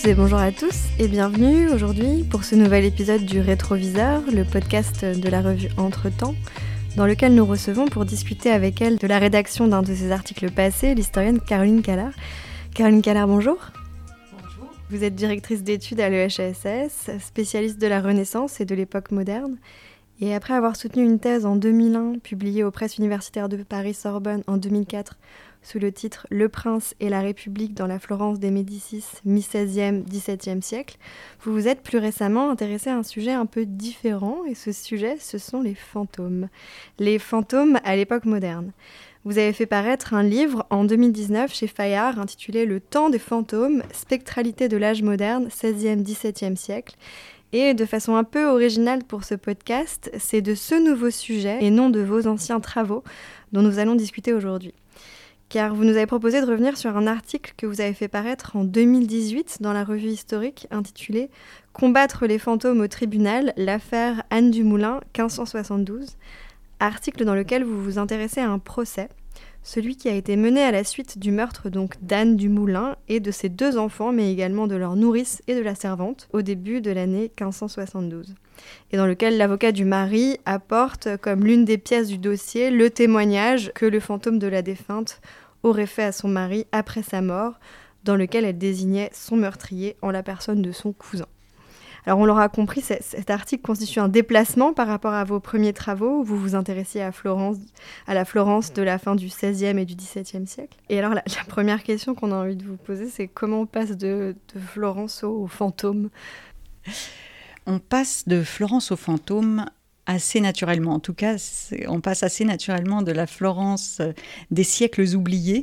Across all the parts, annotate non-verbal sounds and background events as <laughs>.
toutes et bonjour à tous et bienvenue aujourd'hui pour ce nouvel épisode du Rétroviseur, le podcast de la revue Entre-temps, dans lequel nous recevons pour discuter avec elle de la rédaction d'un de ses articles passés l'historienne Caroline Callard. Caroline Callard, bonjour. Bonjour. Vous êtes directrice d'études à l'EHSS, spécialiste de la Renaissance et de l'époque moderne. Et après avoir soutenu une thèse en 2001, publiée aux presses universitaires de Paris-Sorbonne en 2004, sous le titre Le prince et la République dans la Florence des Médicis, mi-16e, 17e siècle, vous vous êtes plus récemment intéressé à un sujet un peu différent, et ce sujet, ce sont les fantômes. Les fantômes à l'époque moderne. Vous avez fait paraître un livre en 2019 chez Fayard intitulé Le temps des fantômes, spectralité de l'âge moderne, 16e, 17e siècle. Et de façon un peu originale pour ce podcast, c'est de ce nouveau sujet et non de vos anciens travaux dont nous allons discuter aujourd'hui car vous nous avez proposé de revenir sur un article que vous avez fait paraître en 2018 dans la revue historique intitulé Combattre les fantômes au tribunal, l'affaire Anne du Moulin 1572, article dans lequel vous vous intéressez à un procès, celui qui a été mené à la suite du meurtre donc d'Anne du Moulin et de ses deux enfants, mais également de leur nourrice et de la servante, au début de l'année 1572 et dans lequel l'avocat du mari apporte comme l'une des pièces du dossier le témoignage que le fantôme de la défunte aurait fait à son mari après sa mort, dans lequel elle désignait son meurtrier en la personne de son cousin. Alors on l'aura compris, cet article constitue un déplacement par rapport à vos premiers travaux où vous vous intéressiez à Florence, à la Florence de la fin du XVIe et du XVIIe siècle? Et alors la, première question qu'on a envie de vous poser, c'est comment on passe de, Florence au, au fantôme? On passe de Florence au fantôme assez naturellement. En tout cas, on passe assez naturellement de la Florence euh, des siècles oubliés,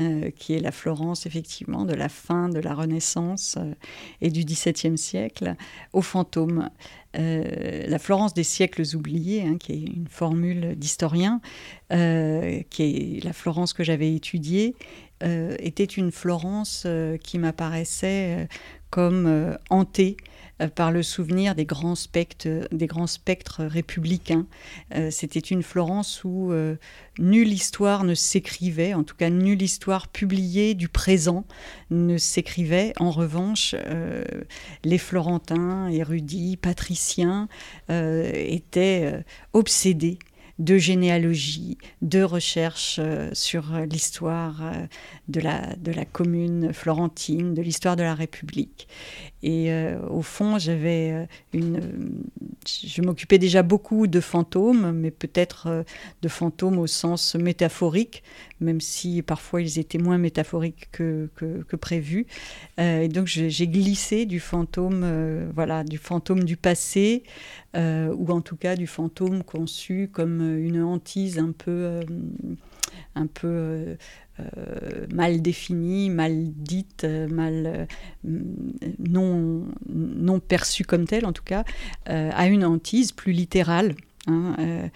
euh, qui est la Florence effectivement de la fin de la Renaissance euh, et du XVIIe siècle, au fantôme. la Florence des siècles oubliés, hein, qui est une formule d'historien, qui est la Florence que j'avais étudiée, était une Florence qui m'apparaissait comme hantée euh, par le souvenir des grands spectres, républicains. Euh, c'était une Florence où euh, nulle histoire ne s'écrivait, en tout cas nulle histoire publiée du présent ne s'écrivait. En revanche, les Florentins, érudits, patriciens, étaient obsédés de généalogie, de recherche sur l'histoire de la, de la commune florentine, de l'histoire de la République. Et euh, au fond, j'avais euh, une. Je m'occupais déjà beaucoup de fantômes, mais peut-être euh, de fantômes au sens métaphorique, même si parfois ils étaient moins métaphoriques que, que, prévu. et donc j'ai glissé du fantôme, voilà, du fantôme du passé, ou en tout cas du fantôme conçu comme une hantise un peu un peu euh, mal définie, mal dite, mal euh, non, non perçue comme telle en tout cas, à une hantise plus littérale. Hein,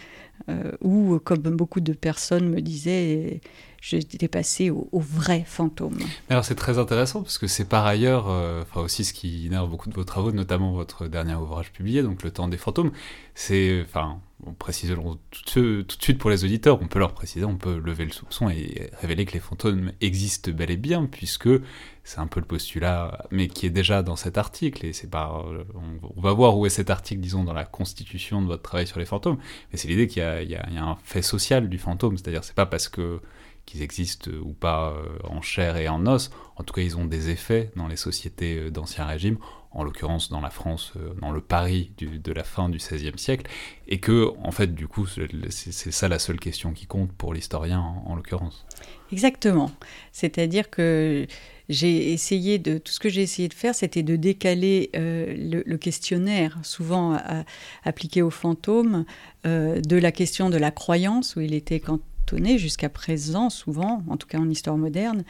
où, comme beaucoup de personnes me disaient, j'étais passé au, vrai fantôme. alors c'est très intéressant parce que c'est par ailleurs, enfin aussi ce qui énerve beaucoup de vos travaux, notamment votre dernier ouvrage publié, donc Le temps des fantômes. C'est, enfin, on tout, tout, de suite pour les auditeurs, on peut leur préciser, on peut lever le soupçon et révéler que les fantômes existent bel et bien, puisque c'est un peu le postulat, mais qui est déjà dans cet article, et c'est pas, on, va voir où est cet article, disons, dans la constitution de votre travail sur les fantômes, mais c'est l'idée qu'il y, y, a un fait social du fantôme, c'est-à-dire c'est pas parce que qu'ils existent ou pas euh, en chair et en os, en tout cas ils ont des effets dans les sociétés euh, d'ancien régime, en l'occurrence dans la France, euh, dans le Paris de la fin du XVIe siècle, et que, en fait, du coup, c'est ça la seule question qui compte pour l'historien, en, l'occurrence. Exactement. C'est-à-dire que j'ai essayé de tout ce que j'ai essayé de faire, c'était de décaler euh, le, questionnaire, souvent appliqué aux fantômes, euh, de la question de la croyance, où il était quand jusqu'à présent, souvent, en tout cas en histoire moderne.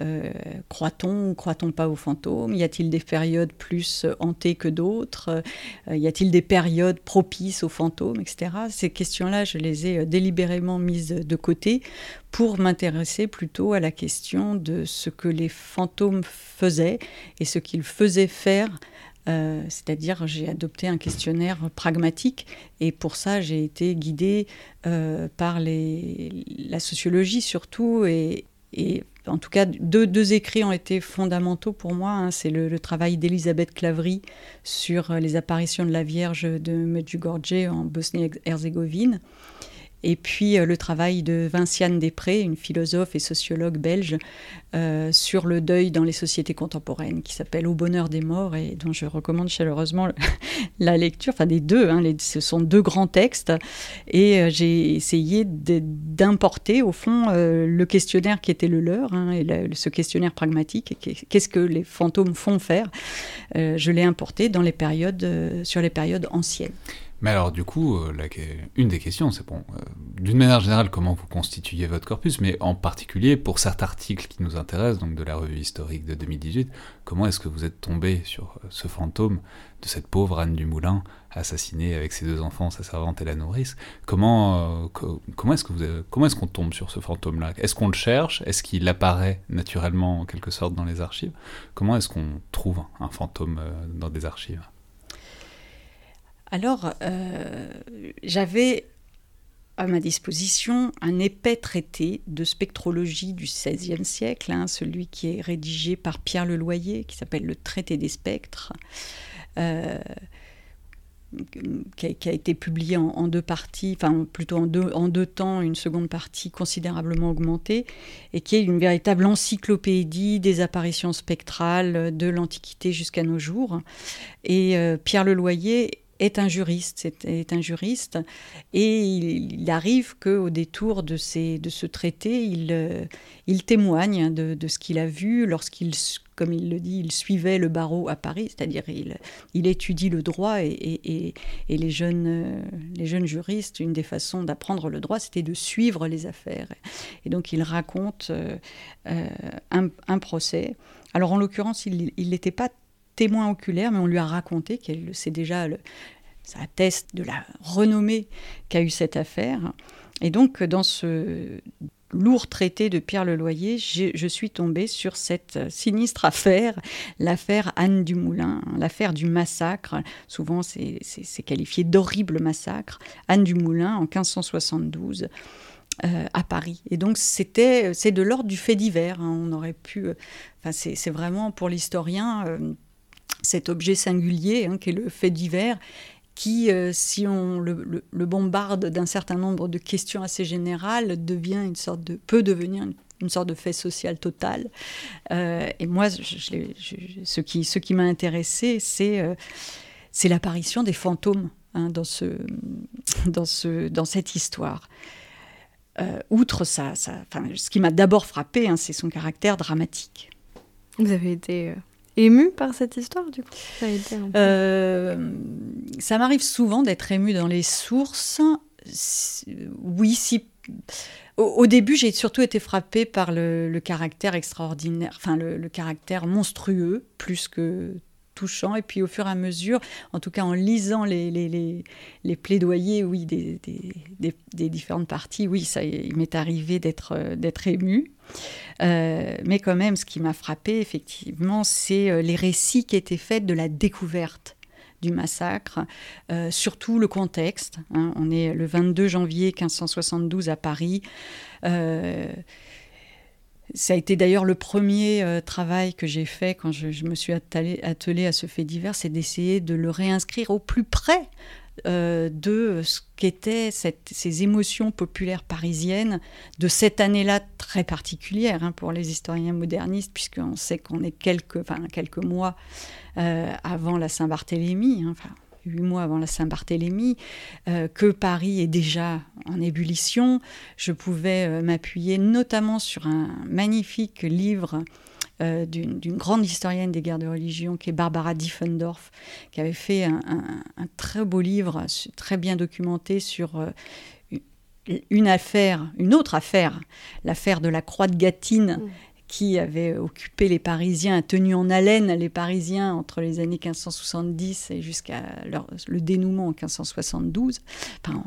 Euh, croit-on ou croit-on pas aux fantômes? Y a-t-il des périodes plus hantées que d'autres? Euh, Y a-t-il des périodes propices aux fantômes, etc. Ces questions-là, je les ai euh, délibérément mises de côté pour m'intéresser plutôt à la question de ce que les fantômes faisaient et ce qu'ils faisaient faire euh, c'est-à-dire j'ai adopté un questionnaire pragmatique et pour ça j'ai été guidée euh, par la sociologie surtout et, en tout cas, deux, écrits ont été fondamentaux pour moi. Hein. C'est le, travail d'Elisabeth Clavry sur les apparitions de la Vierge de Medjugorje en Bosnie-Herzégovine. Et puis euh, le travail de Vinciane Després, une philosophe et sociologue belge, euh, sur le deuil dans les sociétés contemporaines, qui s'appelle Au bonheur des morts et dont je recommande chaleureusement <laughs> la lecture, enfin des deux, hein, ce sont deux grands textes. Et euh, j'ai essayé d'importer au fond le questionnaire qui était le leur, hein, ce questionnaire pragmatique, qu'est-ce que les fantômes font faire. je l'ai importé dans les périodes, sur les périodes anciennes. Mais alors, du coup, euh, une des questions, c'est bon, euh, d'une manière générale, comment vous constituez votre corpus, mais en particulier pour cet article qui nous intéresse, donc de la revue historique de 2018, comment est-ce que vous êtes tombé sur euh, ce fantôme de cette pauvre Anne du Moulin, assassinée avec ses deux enfants, sa servante et la nourrice? Comment, comment est-ce que comment est-ce qu'on tombe sur ce fantôme-là? Est-ce qu'on le cherche? Est-ce qu'il apparaît naturellement en quelque sorte dans les archives? Comment est-ce qu'on trouve un fantôme dans des archives? Alors, euh, j'avais à ma disposition un épais traité de spectrologie du XVIe siècle, hein, celui qui est rédigé par Pierre Leloyer, qui s'appelle le Traité des spectres, euh, qui, a, été publié en, deux parties, enfin plutôt en deux, temps, une seconde partie considérablement augmentée, et qui est une véritable encyclopédie des apparitions spectrales de l'Antiquité jusqu'à nos jours. Et euh, Pierre Leloyer est un juriste, est, un juriste, et il, arrive qu'au détour de, ces, de ce traité, il, euh, il témoigne de, de ce qu'il a vu lorsqu'il, comme il le dit, il suivait le barreau à Paris, c'est-à-dire il, il étudie le droit, et, et, et, les, jeunes, euh, les jeunes juristes, une des façons d'apprendre le droit, c'était de suivre les affaires. Et donc il raconte euh, un, un procès. Alors en l'occurrence, il n'était pas témoin oculaire, mais on lui a raconté qu'elle sait déjà, ça atteste de la renommée qu'a eu cette affaire. Et donc, dans ce lourd traité de Pierre Leloyer, je suis tombée sur cette sinistre affaire, l'affaire Anne du Moulin, l'affaire du massacre. Souvent, c'est qualifié d'horrible massacre. Anne du Moulin en 1572. Euh, à Paris. Et donc c'était, c'est de l'ordre du fait divers. Hein. On aurait pu, euh, enfin c'est, vraiment pour l'historien euh, cet objet singulier hein, qui est le fait divers, qui, euh, si on le, bombarde d'un certain nombre de questions assez générales, devient une sorte de, peut devenir une, sorte de fait social total. Euh, et moi, ce qui, ce qui m'a intéressé, c'est euh, l'apparition des fantômes hein, dans, ce, dans, ce, dans cette histoire. outre ça, ça ce qui m'a d'abord frappé, hein, c'est son caractère dramatique. Vous avez été ému par cette histoire, du coup euh, Ça, m'arrive souvent d'être ému dans les sources. Oui, si. Au, début, j'ai surtout été frappée par le, caractère extraordinaire, enfin le, caractère monstrueux, plus que touchant. Et puis au fur et à mesure, en tout cas en lisant les, les, les, plaidoyers, oui, des, des, des, différentes parties, oui, ça, il m'est arrivé d'être d'être ému. Euh, mais quand même, ce qui m'a frappé, effectivement, c'est euh, les récits qui étaient faits de la découverte du massacre, euh, surtout le contexte. Hein. On est le 22 janvier 1572 à Paris. Ça a été d'ailleurs le premier travail que j'ai fait quand je, me suis attelée attelé à ce fait divers, c'est d'essayer de le réinscrire au plus près euh, de ce qu'étaient ces émotions populaires parisiennes de cette année-là très particulière hein, pour les historiens modernistes, puisqu'on sait qu'on est quelques, mois euh, avant la Saint-Barthélemy, hein, huit mois avant la Saint-Barthélemy, euh, que Paris est déjà en ébullition. Je pouvais m'appuyer notamment sur un magnifique livre euh, d'une grande historienne des guerres de religion qui est Barbara Diffendorf, qui avait fait un, très beau livre, très bien documenté sur euh, une affaire, une autre affaire, l'affaire de la croix de Gatine. Mm. Qui avait occupé les Parisiens, a tenu en haleine les Parisiens entre les années 1570 et jusqu'à le dénouement en 1572, enfin,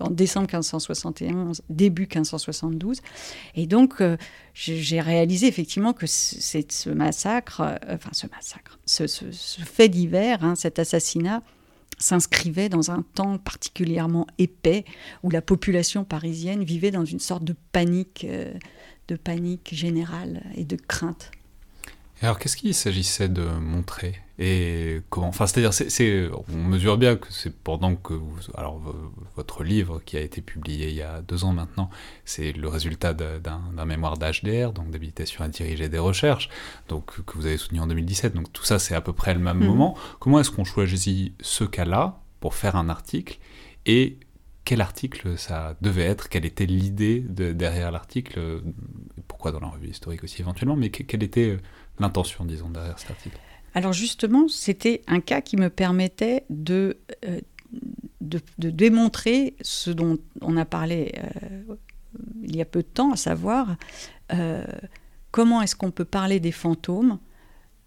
en décembre 1571, début 1572. Et donc, euh, j'ai réalisé effectivement que c'est ce massacre, euh, enfin ce massacre, ce, fait divers, hein, cet assassinat, s'inscrivait dans un temps particulièrement épais où la population parisienne vivait dans une sorte de panique, euh, de panique générale et de crainte. alors, qu'est-ce qu'il s'agissait de montrer et comment Enfin, c'est-à-dire, c'est, on mesure bien que c'est pendant que vous, alors votre livre qui a été publié il y a deux ans maintenant, c'est le résultat d'un, mémoire d'HDR, donc d'habilitation à diriger des recherches, donc que vous avez soutenu en 2017. Donc tout ça, c'est à peu près le même mhm. moment. Comment est-ce qu'on choisit ce cas-là pour faire un article et quel article ça devait être, quelle était l'idée derrière l'article, pourquoi dans la revue historique aussi éventuellement, mais quelle était l'intention, disons, derrière cet article? Alors justement, c'était un cas qui me permettait de, euh, de, démontrer ce dont on a parlé euh, il y a peu de temps, à savoir euh, comment est-ce qu'on peut parler des fantômes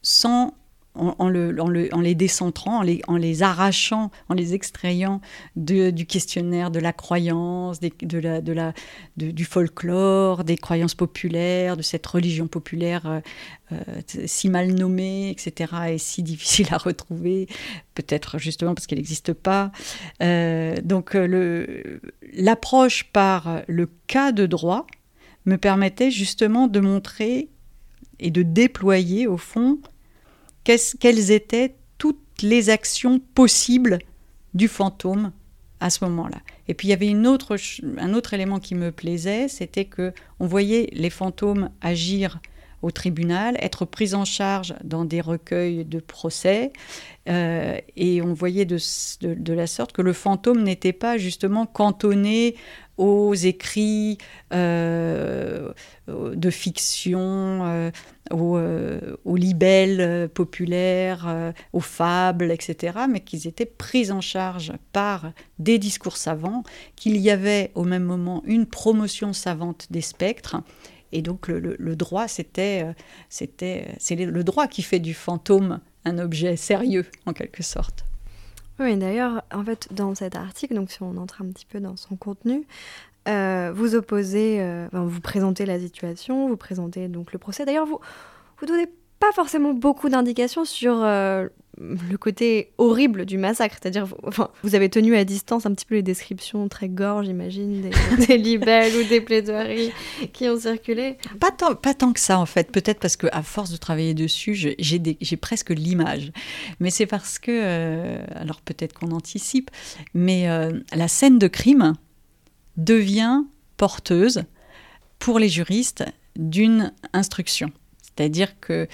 sans en, le, en, les décentrant, en les, arrachant, en les extrayant du questionnaire de la croyance, de la, du folklore, des croyances populaires, de cette religion populaire euh, euh, si mal nommée, etc., et si <laughs> difficile à retrouver, peut-être justement parce qu'elle n'existe pas. Euh, donc l'approche par le cas de droit me permettait justement de montrer et de déployer au fond quelles étaient toutes les actions possibles du fantôme à ce moment-là. Et puis il y avait un autre élément qui me plaisait, c'était que on voyait les fantômes agir au tribunal, être pris en charge dans des recueils de procès, euh, et on voyait de, la sorte que le fantôme n'était pas justement cantonné aux écrits euh, de fiction, euh, aux, aux, libelles populaires, aux fables, etc., mais qu'ils étaient pris en charge par des discours savants, qu'il y avait au même moment une promotion savante des spectres. Et donc le, le droit, c'était, c'était, c'est le droit qui fait du fantôme un objet sérieux, en quelque sorte. Oui, d'ailleurs, en fait, dans cet article, donc si on entre un petit peu dans son contenu, euh, vous opposez, euh, vous présentez la situation, vous présentez donc le procès. D'ailleurs, vous vous donnez pas forcément beaucoup d'indications sur euh, le côté horrible du massacre. C'est-à-dire, enfin, vous avez tenu à distance un petit peu les descriptions très gore, j'imagine, des, <laughs> des, libelles ou des plaidoiries qui ont circulé. Pas tant, pas tant que ça, en fait. Peut-être parce que à force de travailler dessus, j'ai presque l'image. Mais c'est parce que, alors peut-être qu'on anticipe, mais la scène de crime devient porteuse pour les juristes d'une instruction. C'est-à-dire que,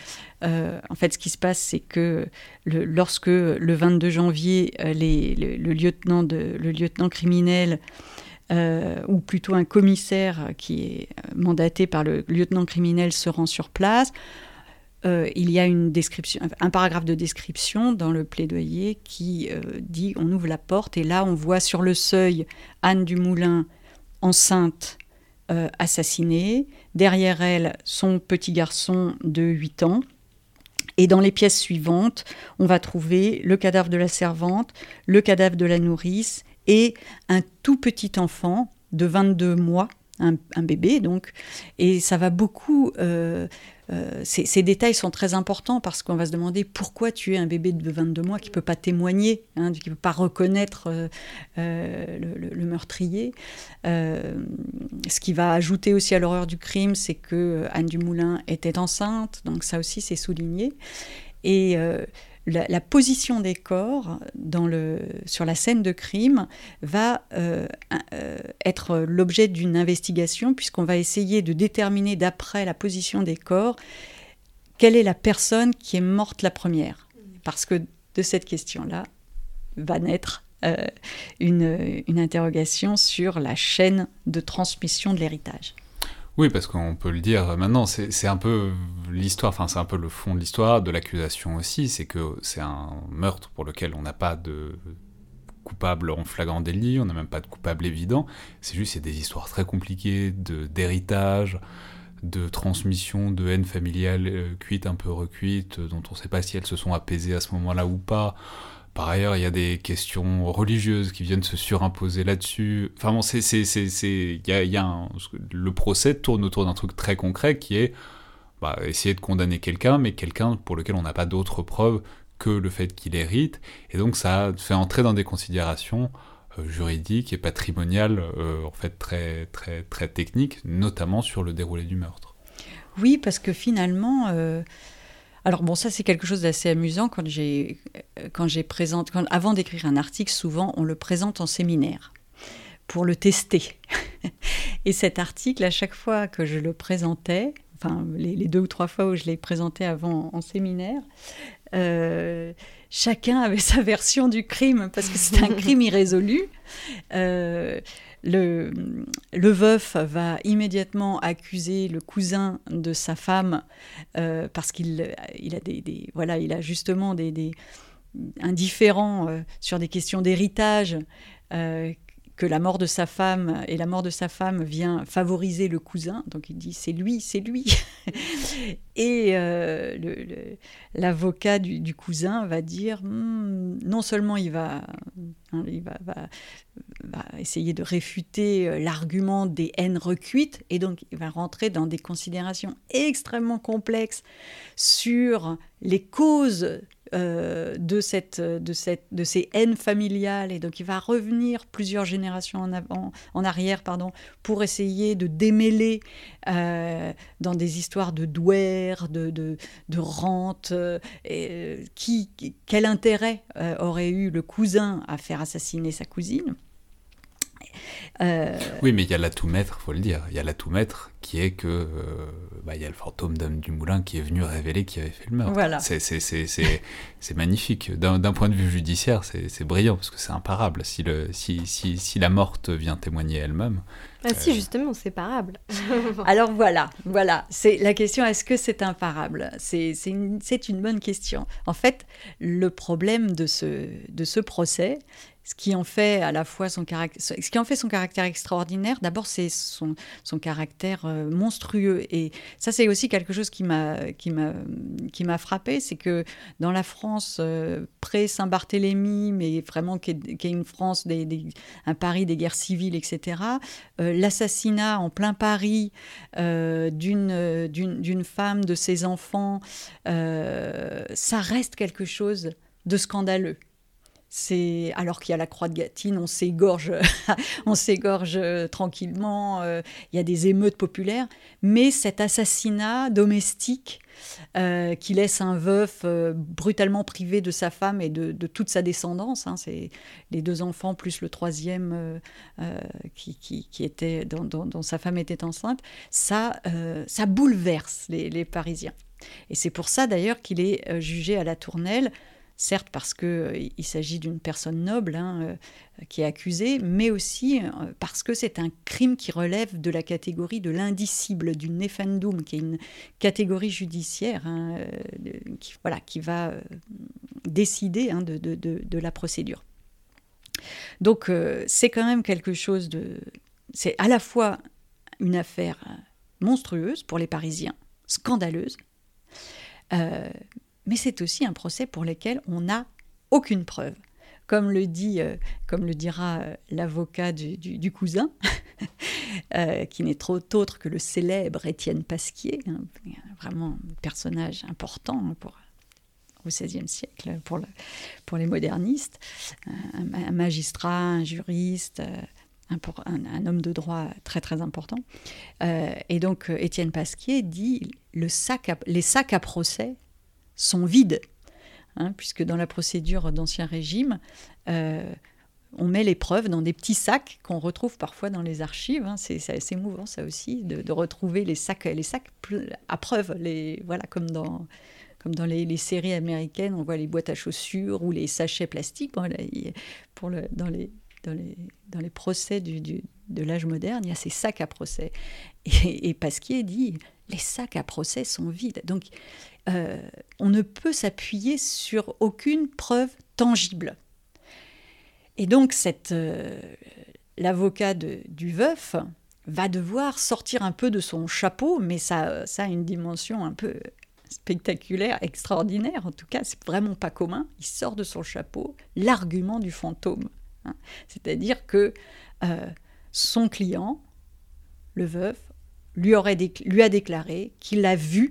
euh, en fait, ce qui se passe, c'est que lorsque le 22 janvier, euh, le, lieutenant criminel, euh, ou plutôt un commissaire qui est mandaté par le lieutenant criminel, se rend sur place, il y a une description, un paragraphe de description dans le plaidoyer qui dit on ouvre la porte et là on voit sur le seuil Anne Dumoulin enceinte euh, assassinée, derrière elle son petit garçon de 8 ans. Et dans les pièces suivantes, on va trouver le cadavre de la servante, le cadavre de la nourrice et un tout petit enfant de 22 mois, un, bébé donc. Et ça va beaucoup euh, euh, ces, détails sont très importants parce qu'on va se demander pourquoi tu es un bébé de 22 mois qui ne peut pas témoigner, hein, qui ne peut pas reconnaître euh, euh, le, meurtrier. ce qui va ajouter aussi à l'horreur du crime, c'est que Anne Dumoulin était enceinte, donc ça aussi c'est souligné. Et la, position des corps sur la scène de crime va euh, euh, être l'objet d'une investigation puisqu'on va essayer de déterminer d'après la position des corps quelle est la personne qui est morte la première. Parce que de cette question-là va naître euh, une interrogation sur la chaîne de transmission de l'héritage. Oui, parce qu'on peut le dire maintenant, c'est un peu l'histoire, enfin c'est un peu le fond de l'histoire, de l'accusation aussi, c'est que c'est un meurtre pour lequel on n'a pas de coupable en flagrant délit, on n'a même pas de coupable évident, c'est juste c'est des histoires très compliquées d'héritage, de, transmission, de haine familiale euh, cuite, un peu recuite, dont on ne sait pas si elles se sont apaisées à ce moment-là ou pas. Par ailleurs, il y a des questions religieuses qui viennent se surimposer là-dessus. Enfin bon, le procès tourne autour d'un truc très concret qui est bah, essayer de condamner quelqu'un, mais quelqu'un pour lequel on n'a pas d'autres preuves que le fait qu'il hérite, et donc ça fait entrer dans des considérations euh, juridiques et patrimoniales euh, en fait très très très techniques, notamment sur le déroulé du meurtre. Oui, parce que finalement, euh, alors bon, ça c'est quelque chose d'assez amusant quand j'ai quand j'ai présente, quand, avant d'écrire un article, souvent on le présente en séminaire pour le tester. <laughs> et cet article, à chaque fois que je le présentais, enfin les, les deux ou trois fois où je l'ai présenté avant en séminaire, euh, chacun avait <laughs> sa version du crime parce que c'est un <laughs> crime irrésolu. Euh, le, veuf va immédiatement accuser le cousin de sa femme euh, parce qu'il il a des, justement des, des indifférents sur des questions d'héritage que la mort de sa femme et la mort de sa femme vient favoriser le cousin. Donc il dit c'est lui, c'est lui. <laughs> et euh, l'avocat du, cousin va dire hmm, non seulement il va, hein, essayer de réfuter euh, l'argument des haines recuites et donc il va rentrer dans des considérations extrêmement complexes sur les causes euh, de, cette, de, cette, de ces haines familiales. Et donc il va revenir plusieurs générations en, avant, en arrière pardon, pour essayer de démêler euh, dans des histoires de douaire, de, de, rente, euh, qui, quel intérêt aurait eu le cousin à faire assassiner sa cousine? Oui, mais il y a l'atout maître, faut le dire. Il y a l'atout maître qui est que euh, bah, il y a le fantôme d'Homme du Moulin qui est venu révéler qui avait fait le meurtre. Voilà. C'est <laughs> magnifique. D'un point de vue judiciaire, c'est brillant parce que c'est imparable. Si, le, si, si, si, la morte vient témoigner elle-même. Ah si, euh, justement, c'est parable. <laughs> <laughs> Alors voilà, voilà. C'est la question est-ce que c'est imparable? C'est une, une bonne question. En fait, le problème de ce, de ce procès, ce qui en fait à la fois son caractère, ce qui en fait son caractère extraordinaire, d'abord c'est son, son caractère monstrueux. Et ça c'est aussi quelque chose qui m'a qui m'a qui m'a frappé, c'est que dans la France euh, pré Saint-Barthélemy, mais vraiment qui est, une France des, un Paris des guerres civiles, etc. Euh, l'assassinat en plein Paris d'une d'une femme, de ses enfants, ça reste quelque chose de scandaleux. C'est alors qu'il y a la croix de Gatine, on s'égorge, <laughs> on s'égorge euh, tranquillement. Euh, il y a des émeutes populaires, mais cet assassinat domestique euh, qui laisse un veuf brutalement privé de sa femme et de, toute sa descendance, hein, c'est les deux enfants plus le troisième qui, était dont, sa femme était enceinte, ça, ça bouleverse les, les Parisiens. Et c'est pour ça d'ailleurs qu'il est jugé à la tournelle certes parce qu'il euh, s'agit d'une personne noble hein, euh, qui est accusée, mais aussi euh, parce que c'est un crime qui relève de la catégorie de l'indicible, du nefendum, qui est une catégorie judiciaire hein, qui, voilà, qui va décider hein, de, la procédure. Donc c'est quand même quelque chose de... C'est à la fois une affaire monstrueuse pour les Parisiens, scandaleuse, mais c'est aussi un procès pour lequel on n'a aucune preuve. Comme le, dit, euh, comme le dira euh, l'avocat du, cousin, <laughs> euh, qui n'est trop autre que le célèbre Étienne Pasquier, hein, vraiment un personnage important pour, au XVIe siècle pour, pour les modernistes, un, magistrat, un juriste, un, homme de droit très très important. et donc Étienne Pasquier dit les sacs à procès sont vides, hein, puisque dans la procédure d'Ancien Régime, euh, on met les preuves dans des petits sacs qu'on retrouve parfois dans les archives. Hein. C'est assez émouvant ça aussi, de, retrouver les sacs, les sacs à preuve, les, voilà, comme dans, comme dans les, séries américaines, on voit les boîtes à chaussures ou les sachets plastiques. pour le, dans, les, dans, les, procès du, de l'âge moderne, il y a ces sacs à procès. Et, Pasquier dit, les sacs à procès sont vides. Donc euh, on ne peut s'appuyer sur aucune preuve tangible. Et donc, euh, l'avocat du veuf va devoir sortir un peu de son chapeau, mais ça, ça a une dimension un peu spectaculaire, extraordinaire. En tout cas, c'est vraiment pas commun. Il sort de son chapeau l'argument du fantôme. Hein. C'est-à-dire que euh, son client, le veuf, lui, aurait lui a déclaré qu'il a vu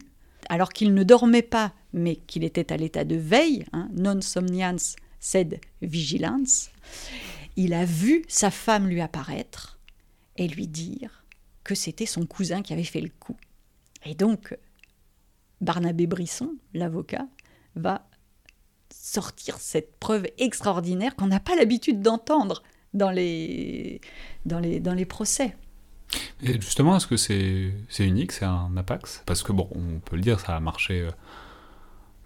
alors qu'il ne dormait pas mais qu'il était à l'état de veille, hein, non somnians sed vigilance, il a vu sa femme lui apparaître et lui dire que c'était son cousin qui avait fait le coup. Et donc, Barnabé Brisson, l'avocat, va sortir cette preuve extraordinaire qu'on n'a pas l'habitude d'entendre dans les, dans, les, dans les procès. Et justement, est-ce que c'est unique, c'est un apax? Parce que, bon, on peut le dire, ça a marché euh,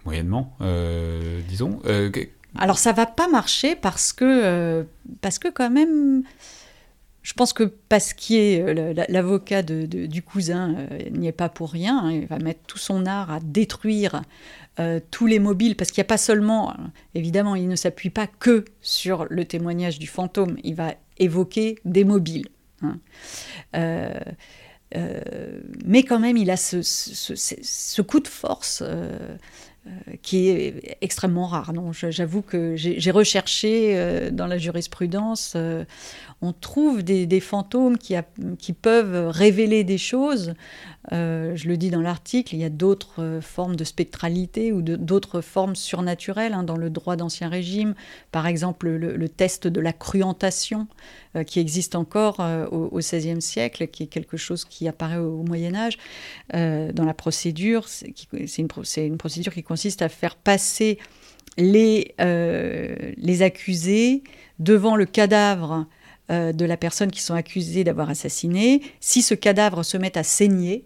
moyennement, euh, disons. Euh, Alors, ça va pas marcher parce que, parce que quand même, je pense que Pasquier, l'avocat de, du cousin, n'y est pas pour rien. Hein. il va mettre tout son art à détruire tous les mobiles, parce qu'il n'y a pas seulement, évidemment, il ne s'appuie pas que sur le témoignage du fantôme, il va évoquer des mobiles. Hein. Euh, euh, mais quand même, il a ce, coup de force euh, qui est extrêmement rare. Non, j'avoue que j'ai recherché dans la jurisprudence, on trouve des, fantômes qui, peuvent révéler des choses. Je le dis dans l'article, il y a d'autres formes de spectralité ou d'autres formes surnaturelles hein, dans le droit d'Ancien Régime. Par exemple, le, test de la cruentation euh, qui existe encore euh, au XVIe siècle, qui est quelque chose qui apparaît au, Moyen Âge. Euh, dans la procédure, c'est une, une, procédure qui consiste à faire passer les, les accusés devant le cadavre de la personne qui sont accusés d'avoir assassiné. Si ce cadavre se met à saigner,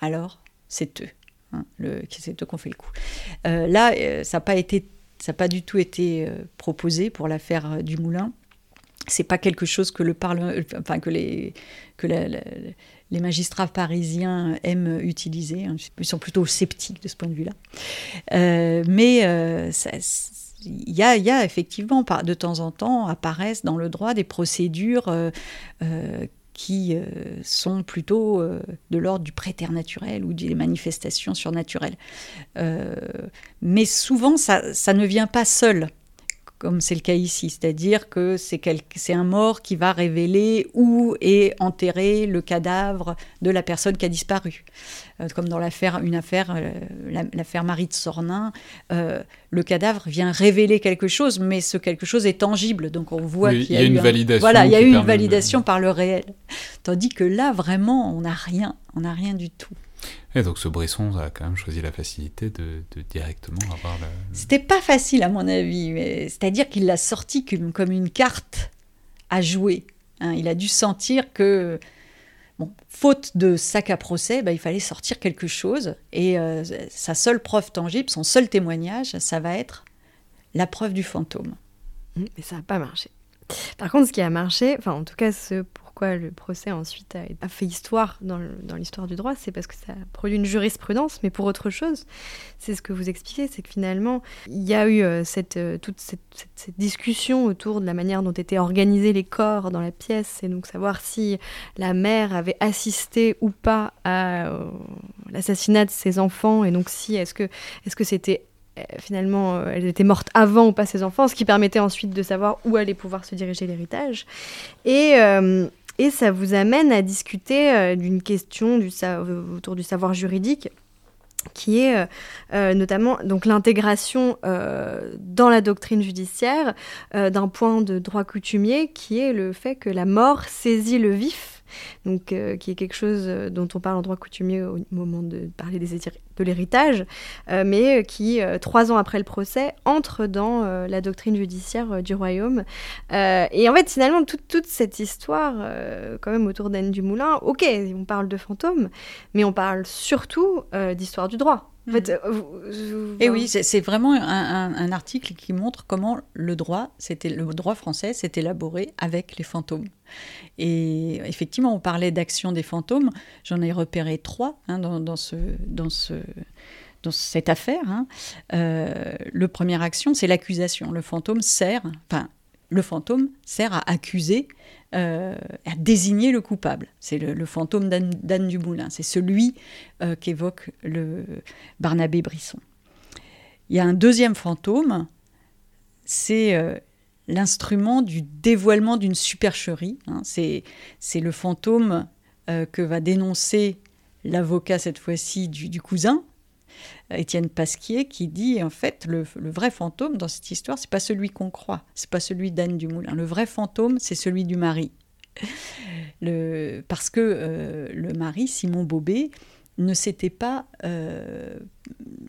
alors c'est eux. Hein, c'est eux qu'on fait le coup. là, ça n'a pas été, ça pas du tout été proposé pour l'affaire du Moulin c'est pas quelque chose que le parlement, enfin que les que les magistrats parisiens aiment utiliser. Hein. Ils sont plutôt sceptiques de ce point de vue-là. Euh, mais euh, il y, y, a, effectivement, de temps en temps, apparaissent dans le droit des procédures euh, qui sont plutôt de l'ordre du préternaturel ou des manifestations surnaturelles. mais souvent, ça, ça, ne vient pas seul comme c'est le cas ici, c'est-à-dire que c'est un mort qui va révéler où est enterré le cadavre de la personne qui a disparu. Euh, comme dans l'affaire, une affaire, euh, l'affaire Marie de Sornin, euh, le cadavre vient révéler quelque chose, mais ce quelque chose est tangible, donc on voit qu'il y, a, une validation. Voilà, il y a eu une validation par le réel, tandis que là vraiment, on n'a rien, on n'a rien du tout. Et donc ce Bresson a quand même choisi la facilité de, directement avoir la... C'était pas facile à mon avis, mais c'est-à-dire qu'il l'a sorti comme, une carte à jouer. Hein. Il a dû sentir que, bon, faute de sac à procès, bah, il fallait sortir quelque chose. Et euh, sa seule preuve tangible, son seul témoignage, ça va être la preuve du fantôme. Mais ça n'a pas marché. Par contre, ce qui a marché, enfin en tout cas ce pourquoi le procès ensuite a, fait histoire dans l'histoire du droit, c'est parce que ça a produit une jurisprudence, mais pour autre chose. C'est ce que vous expliquez, c'est que finalement, il y a eu euh, euh, toute cette, discussion autour de la manière dont étaient organisés les corps dans la pièce, et donc savoir si la mère avait assisté ou pas à euh, l'assassinat de ses enfants, et donc si, est-ce que c'était finalement, elle était morte avant ou pas ses enfants, ce qui permettait ensuite de savoir où allait pouvoir se diriger l'héritage. Et, et ça vous amène à discuter euh, d'une question autour du savoir juridique qui est euh, euh, notamment donc l'intégration dans la doctrine judiciaire d'un point de droit coutumier qui est le fait que la mort saisit le vif donc euh, qui est quelque chose euh, dont on parle en droit coutumier au moment de parler des de l'héritage, euh, mais qui, trois ans après le procès, entre dans la doctrine judiciaire du royaume. et en fait, finalement, toute, cette histoire, quand même autour d'Anne du Moulin, ok, on parle de fantômes, mais on parle surtout d'histoire du droit. En fait, mm. Et oui, c'est vraiment un, article qui montre comment le droit, c'était le droit français s'est élaboré avec les fantômes. Et effectivement, on parlait d'action des fantômes. J'en ai repéré trois hein, dans, ce, dans, ce, dans cette affaire. Hein. Euh, le première action, c'est l'accusation. Le fantôme sert, enfin, le fantôme sert à accuser, euh, à désigner le coupable. C'est le, fantôme d'Anne Dumoulin. C'est celui euh, qu'évoque le Barnabé Brisson. Il y a un deuxième fantôme, c'est euh, l'instrument du dévoilement d'une supercherie. Hein. C'est, le fantôme que va dénoncer l'avocat cette fois-ci du, cousin, Étienne Pasquier, qui dit en fait le, vrai fantôme dans cette histoire, c'est pas celui qu'on croit, c'est pas celui d'Anne Dumoulin. Le vrai fantôme, c'est celui du mari. <laughs> Le, parce que euh, le mari, Simon Bobet, ne s'était pas, euh,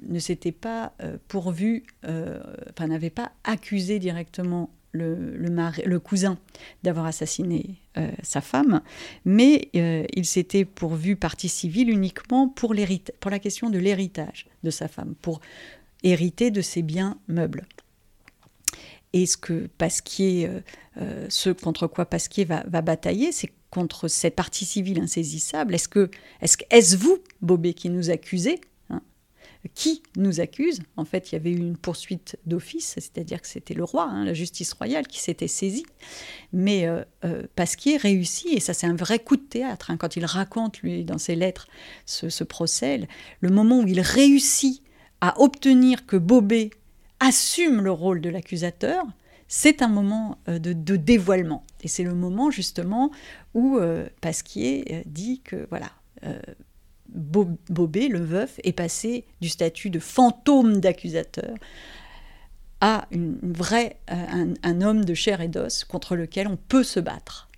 ne s'était pas euh, pourvu, enfin n'avait pas accusé directement le, cousin d'avoir assassiné euh, sa femme, mais euh, il s'était pourvu partie civile uniquement pour, pour la question de l'héritage de sa femme, pour hériter de ses biens meubles. Et ce que Pasquier, euh, ce contre quoi Pasquier va, va batailler, c'est contre cette partie civile insaisissable. Est-ce que est-ce, est-ce vous, Bobet, qui nous accusez qui nous accuse. En fait, il y avait eu une poursuite d'office, c'est-à-dire que c'était le roi, hein, la justice royale, qui s'était saisie. Mais euh, euh, Pasquier réussit, et ça c'est un vrai coup de théâtre, hein, quand il raconte, lui, dans ses lettres, ce, procès, le moment où il réussit à obtenir que Bobet assume le rôle de l'accusateur, c'est un moment euh, de, dévoilement. Et c'est le moment justement où Pasquier dit que voilà, Bobé, le veuf, est passé du statut de fantôme d'accusateur à une vraie, euh, un, homme de chair et d'os contre lequel on peut se battre.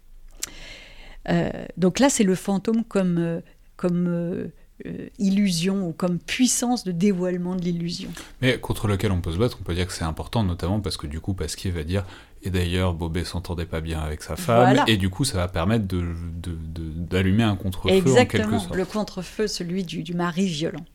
Euh, donc là, c'est le fantôme comme, euh, comme illusion ou comme puissance de dévoilement de l'illusion. Mais contre lequel on peut se battre, on peut dire que c'est important, notamment parce que du coup, Pasquier va dire et d'ailleurs, Bobet s'entendait pas bien avec sa femme. Et du coup, ça va permettre d'allumer de, un contre-feu en quelque sorte. le contre-feu, celui du, mari violent.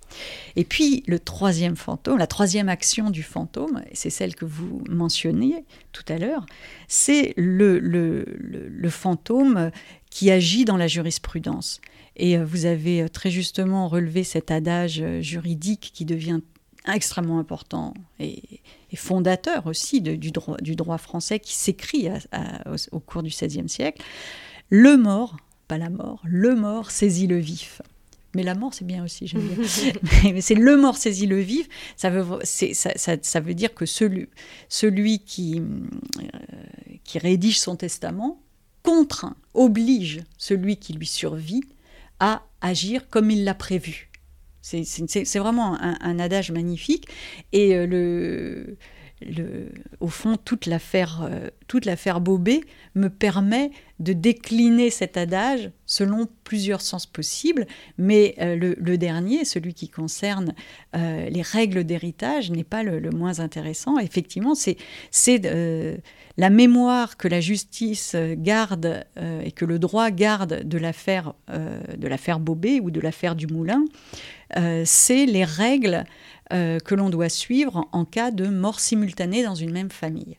Et puis, le troisième fantôme, la troisième action du fantôme, c'est celle que vous mentionniez tout à l'heure, c'est le, le, le, fantôme qui agit dans la jurisprudence. Et euh, vous avez euh, très justement relevé cet adage euh, juridique qui devient extrêmement important et, fondateur aussi du, droit, du, droit, français qui s'écrit au, cours du XVIe siècle. Le mort, pas la mort, le mort saisit le vif. Mais la mort, c'est bien aussi, j'aime bien. <laughs> mais c'est le mort saisit le vif. Ça veut, ça, ça, veut dire que celui, celui qui, euh, qui rédige son testament contraint, oblige celui qui lui survit à agir comme il l'a prévu. C'est vraiment un, adage magnifique. Et euh, au fond, toute l'affaire euh, Bobet me permet de décliner cet adage selon plusieurs sens possibles, mais euh, le, dernier, celui qui concerne les règles d'héritage, n'est pas le, moins intéressant. Effectivement, c'est la mémoire que la justice garde et que le droit garde de l'affaire de l'affaire Bobet ou de l'affaire du Moulin c'est les règles euh, que l'on doit suivre en cas de mort simultanée dans une même famille.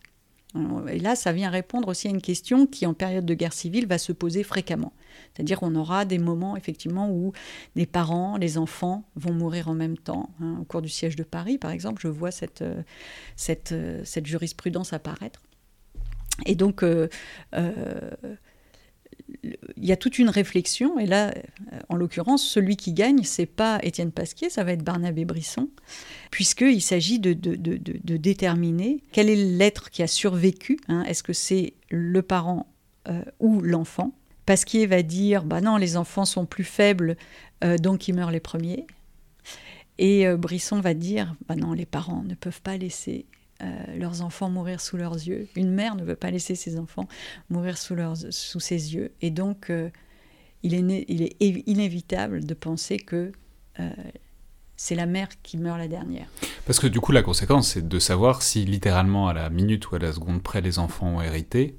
Et là, ça vient répondre aussi à une question qui, en période de guerre civile, va se poser fréquemment. C'est-à-dire qu'on aura des moments, effectivement, où des parents, les enfants vont mourir en même temps. Hein. Au cours du siège de Paris, par exemple, je vois euh, cette jurisprudence apparaître. Et donc, il y a toute une réflexion, et là, euh, en l'occurrence, celui qui gagne, c'est pas Étienne Pasquier, ça va être Barnabé Brisson, puisqu'il s'agit de, de, déterminer quel est l'être qui a survécu. Hein. Est-ce que c'est le parent euh, ou l'enfant? Pasquier va dire, bah non, les enfants sont plus faibles, euh, donc ils meurent les premiers. Et Brisson va dire, bah non, les parents ne peuvent pas laisser euh, leurs enfants mourir sous leurs yeux. Une mère ne veut pas laisser ses enfants mourir sous, leurs, sous ses yeux. Et donc, euh, il, est il, est inévitable de penser que euh, c'est la mère qui meurt la dernière. Parce que du coup, la conséquence, c'est de savoir si littéralement à la minute ou à la seconde près, les enfants ont hérité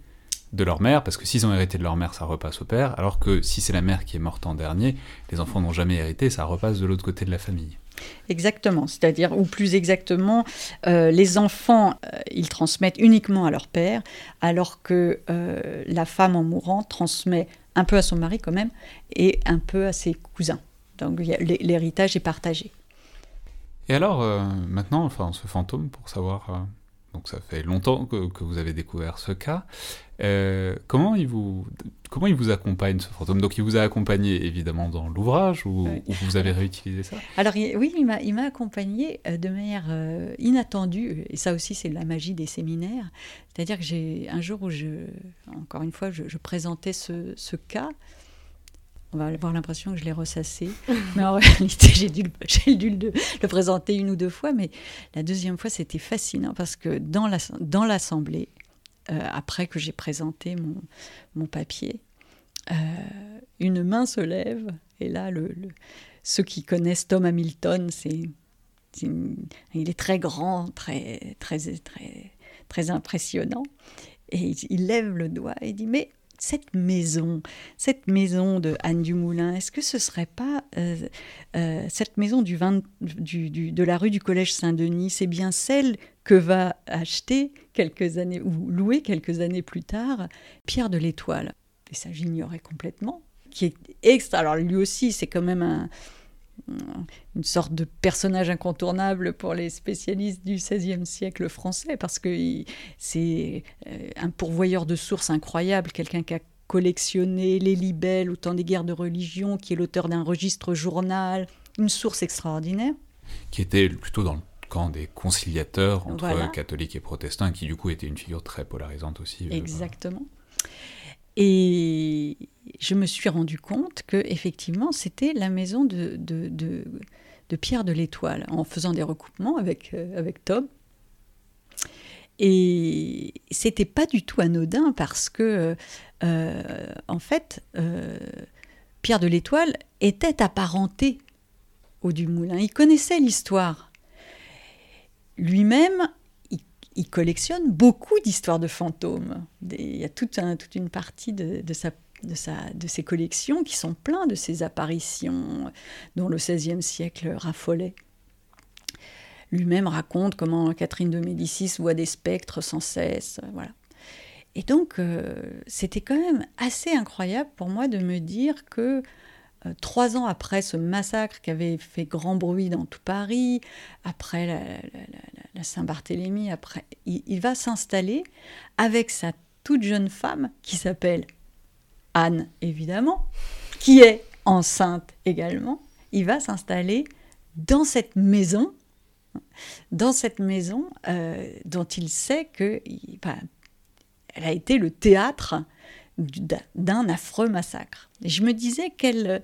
de leur mère, parce que s'ils ont hérité de leur mère, ça repasse au père, alors que si c'est la mère qui est morte en dernier, les enfants n'ont jamais hérité, ça repasse de l'autre côté de la famille. Exactement, c'est-à-dire, ou plus exactement, euh, les enfants, euh, ils transmettent uniquement à leur père, alors que euh, la femme en mourant transmet un peu à son mari quand même, et un peu à ses cousins. Donc l'héritage est partagé. Et alors, maintenant, enfin, ce fantôme, pour savoir donc ça fait longtemps que, vous avez découvert ce cas. Euh, comment, il vous, comment il vous accompagne ce fantôme? Donc il vous a accompagné évidemment dans l'ouvrage ou, vous avez réutilisé ça? Alors oui, il m'a accompagné euh, de manière euh, inattendue et ça aussi c'est la magie des séminaires. C'est-à-dire que j'ai un jour où je, encore une fois, je, présentais ce, ce cas on va avoir l'impression que je l'ai ressassé. mais en <laughs> réalité, j'ai dû, dû le, présenter une ou deux fois. Mais la deuxième fois, c'était fascinant parce que dans l'Assemblée, euh, après que j'ai présenté mon, mon papier, euh, une main se lève. Et là, le, ceux qui connaissent Tom Hamilton, c'est il est très grand, très, très, très, très impressionnant. Et il lève le doigt et dit Mais cette maison, cette maison de Anne Dumoulin, est-ce que ce serait pas euh, euh, cette maison du, du, de la rue du Collège Saint-Denis C'est bien celle que va acheter quelques années ou louer quelques années plus tard Pierre de l'Étoile. Et ça, j'ignorais complètement. Qui est extra. Alors lui aussi, c'est quand même un, une sorte de personnage incontournable pour les spécialistes du XVIe siècle français, parce que c'est euh, un pourvoyeur de sources incroyable, quelqu'un qui a collectionné les libelles au temps des guerres de religion, qui est l'auteur d'un registre journal, une source extraordinaire. Qui était plutôt dans le camp des conciliateurs entre catholiques et protestants, qui du coup était une figure très polarisante aussi. Exactement. Et je me suis rendu compte que effectivement c'était la maison de, Pierre de l'Étoile, en faisant des recoupements avec, euh, avec Tom. Et c'était pas du tout anodin parce que, euh, en fait, euh, Pierre de l'Étoile était apparenté au Dumoulin. Il connaissait l'histoire. Lui-même il collectionne beaucoup d'histoires de fantômes. Il y a toute, une partie de, ses collections qui sont pleines de ces apparitions dont le XVIe siècle raffolait. Lui-même raconte comment Catherine de Médicis voit des spectres sans cesse. Voilà. Et donc, euh, c'était quand même assez incroyable pour moi de me dire que trois ans après ce massacre qui avait fait grand bruit dans tout Paris, après la, Saint-Barthélemy, après, il, va s'installer avec sa toute jeune femme qui s'appelle Anne, évidemment, qui est enceinte également. Il va s'installer dans cette maison, dans cette maison euh, dont il sait que elle a été le théâtre d'un affreux massacre. Et je me disais qu'elle...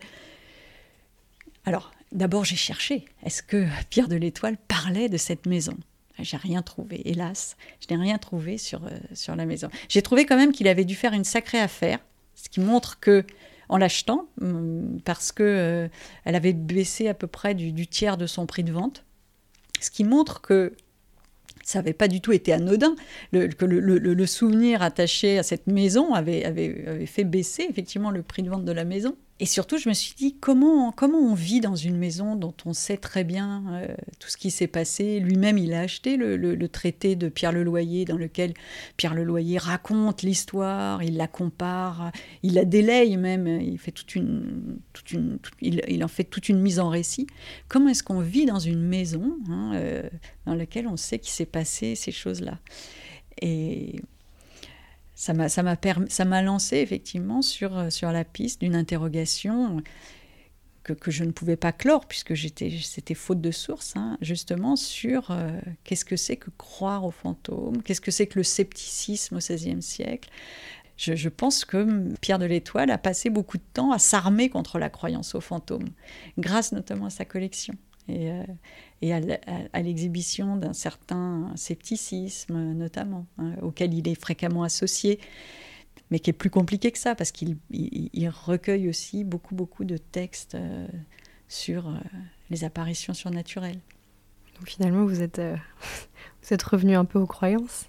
Alors, d'abord j'ai cherché, est-ce que Pierre de l'Étoile parlait de cette maison? J'ai rien trouvé, hélas, je n'ai rien trouvé sur, euh, sur la maison. J'ai trouvé quand même qu'il avait dû faire une sacrée affaire, ce qui montre que, en l'achetant, hum, parce que euh, elle avait baissé à peu près du, tiers de son prix de vente, ce qui montre que ça n'avait pas du tout été anodin. Le, le, souvenir attaché à cette maison avait, fait baisser effectivement le prix de vente de la maison. Et surtout, je me suis dit, comment, comment on vit dans une maison dont on sait très bien euh, tout ce qui s'est passé? Lui-même, il a acheté le, traité de Pierre Leloyer, dans lequel Pierre Leloyer raconte l'histoire, il la compare, il la délaye même, il, fait toute une, il, en fait toute une mise en récit. Comment est-ce qu'on vit dans une maison hein, euh, dans laquelle on sait qu'il s'est passé ces choses-là? Et ça m'a lancé effectivement sur euh, sur la piste d'une interrogation que, que, je ne pouvais pas clore puisque c'était faute de source hein, justement sur euh, qu'est-ce que c'est que croire aux fantômes qu'est-ce que c'est que le scepticisme au XVIe siècle je, pense que Pierre de l'Étoile a passé beaucoup de temps à s'armer contre la croyance aux fantômes, grâce notamment à sa collection. Euh, et à, l'exhibition d'un certain scepticisme notamment, hein, auquel il est fréquemment associé, mais qui est plus compliqué que ça, parce qu'il recueille aussi beaucoup, beaucoup de textes euh, sur euh, les apparitions surnaturelles. Donc finalement, vous êtes, euh, <laughs> vous êtes revenu un peu aux croyances?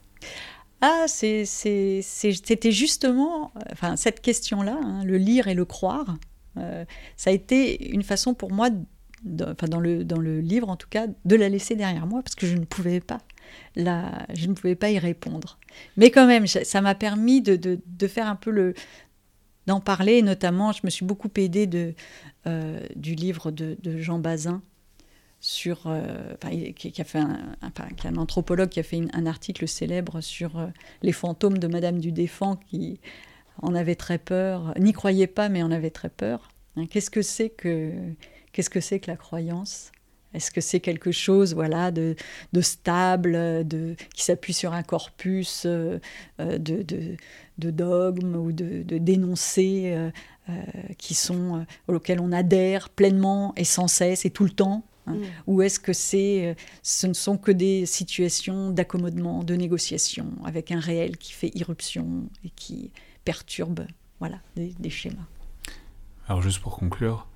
Ah, c'était justement, enfin, cette question-là, hein, le lire et le croire, ça a été une façon pour moi dans, enfin dans le, dans le livre en tout cas, de la laisser derrière moi parce que je ne pouvais pas. La, je ne pouvais pas y répondre. Mais quand même, ça m'a permis de, de, de, faire un peu le d'en parler, notamment, je me suis beaucoup aidée de, euh, du livre de, Jean Bazin sur, euh, qui, a fait un, un, anthropologue qui a fait un article célèbre sur euh, les fantômes de Madame du Défend qui en avait très peur, n'y croyait pas mais en avait très peur. Hein, qu'est-ce que c'est que Qu'est-ce que c'est que la croyance? Est-ce que c'est quelque chose voilà, de, de stable, de, qui s'appuie sur un corpus de, de, de dogmes ou de, dénoncés qui sont, auxquels on adhère pleinement et sans cesse et tout le temps Hein? Mm. Ou est-ce que c'est, euh, ce ne sont que des situations d'accommodement, de négociation, avec un réel qui fait irruption et qui perturbe voilà, des, schémas? Alors juste pour conclure,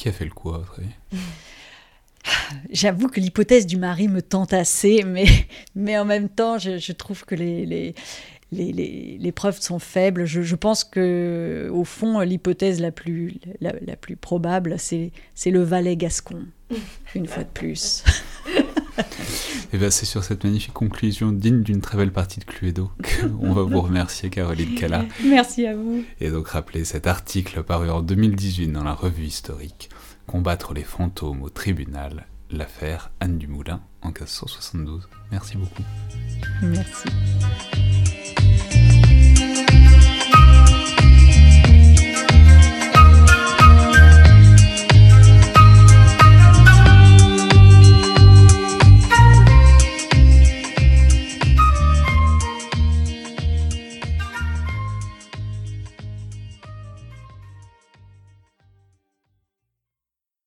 qui a fait le avis <laughs> J'avoue que l'hypothèse du mari me tente assez, mais, mais en même temps, je, trouve que les, les, les, les, preuves sont faibles. Je, pense que, au fond, l'hypothèse la plus, la, plus probable, c'est le Valais gascon, une fois de plus. <laughs> Et <laughs> eh bien, c'est sur cette magnifique conclusion digne d'une très belle partie de Cluedo qu'on <laughs> va vous remercier, Caroline Cala. Merci à vous. Et donc, rappeler cet article paru en 2018 dans la revue historique Combattre les fantômes au tribunal, l'affaire Anne Dumoulin en 1572. Merci beaucoup. Merci.